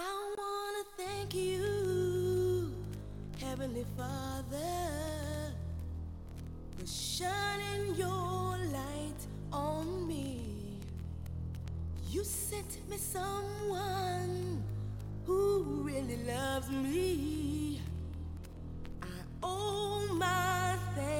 I wanna thank you, Heavenly Father, for shining your light on me. You sent me someone who really loves me. I owe my thanks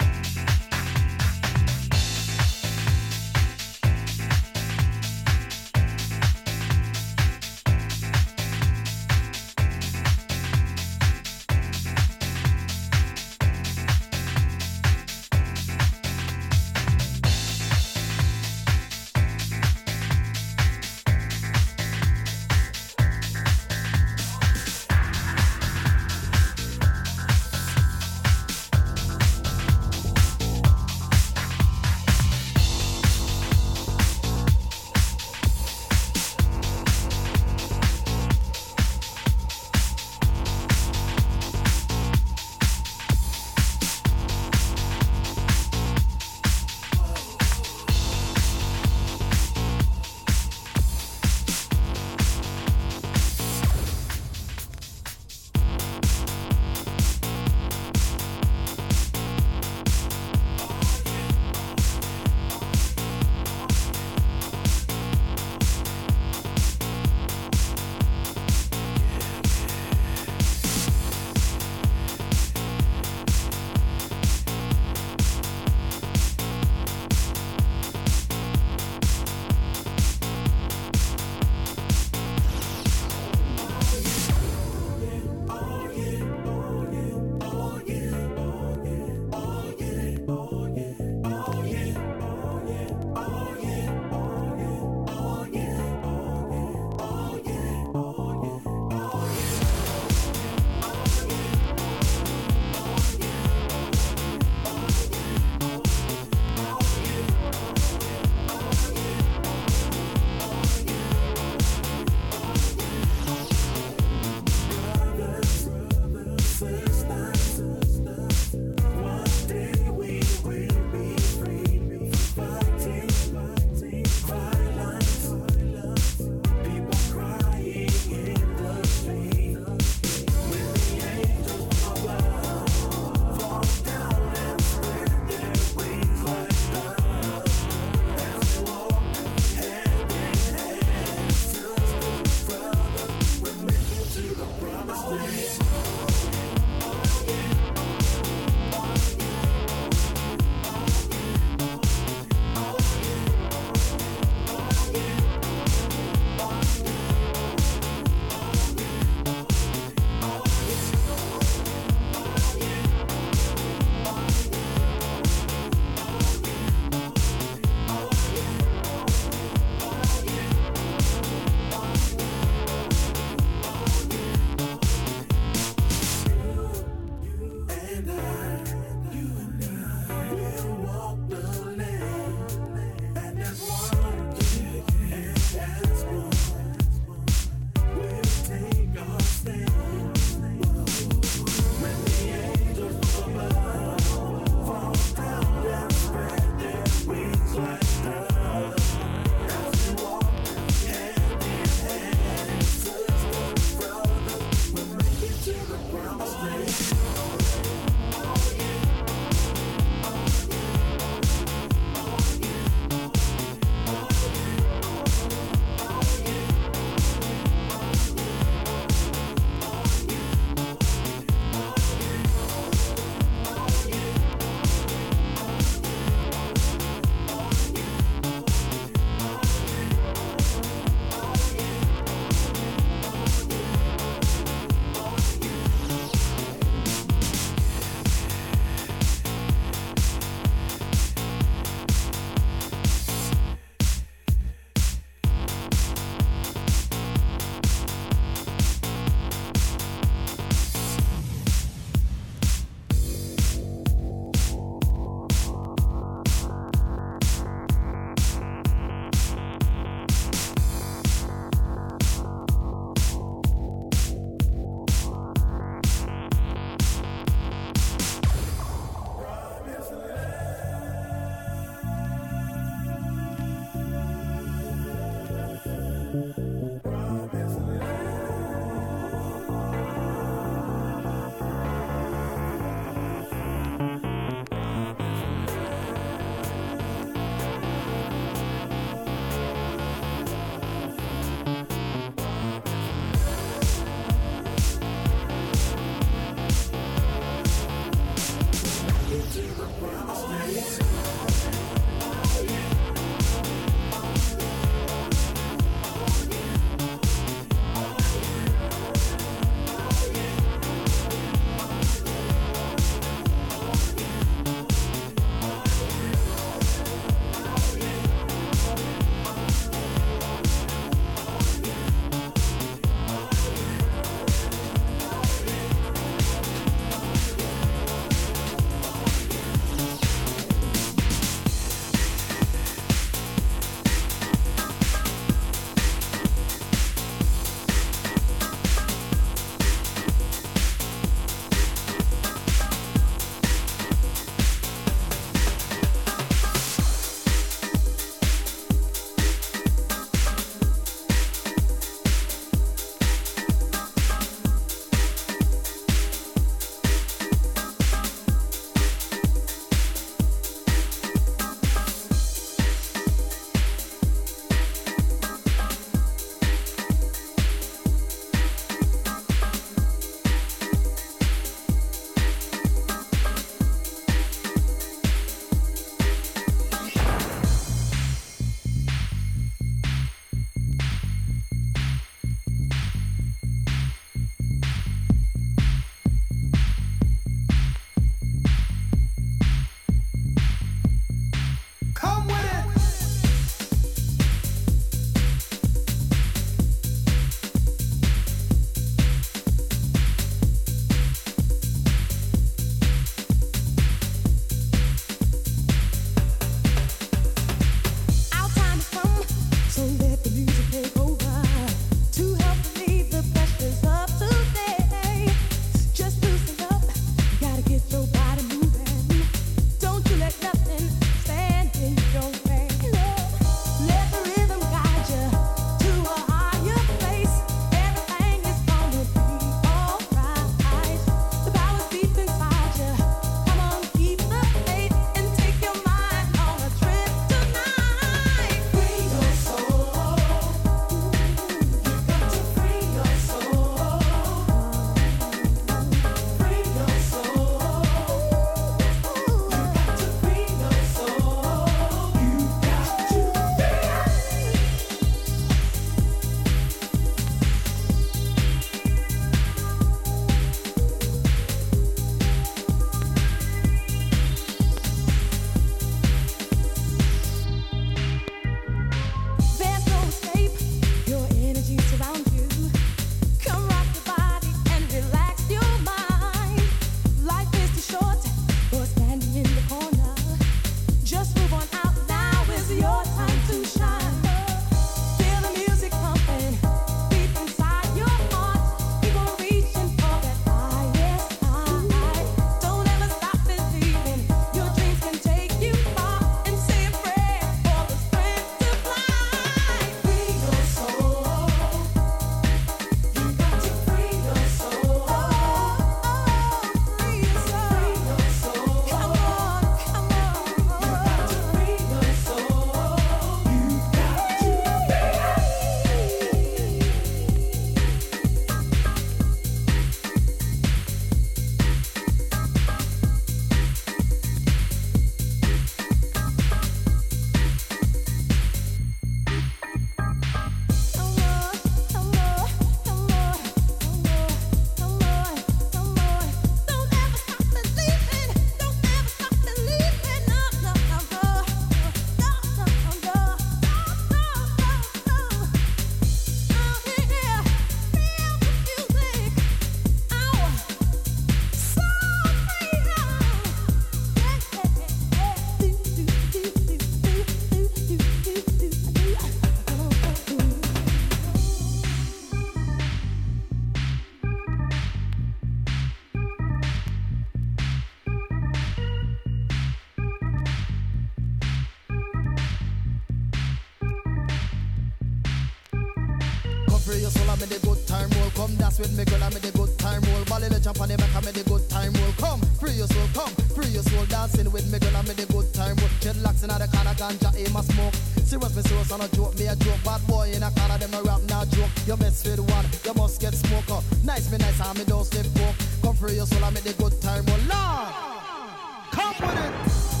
you must get smoker. Nice me nice, and me don't sleep poor. Come free your soul and make the good time, oh Lord. Come with it.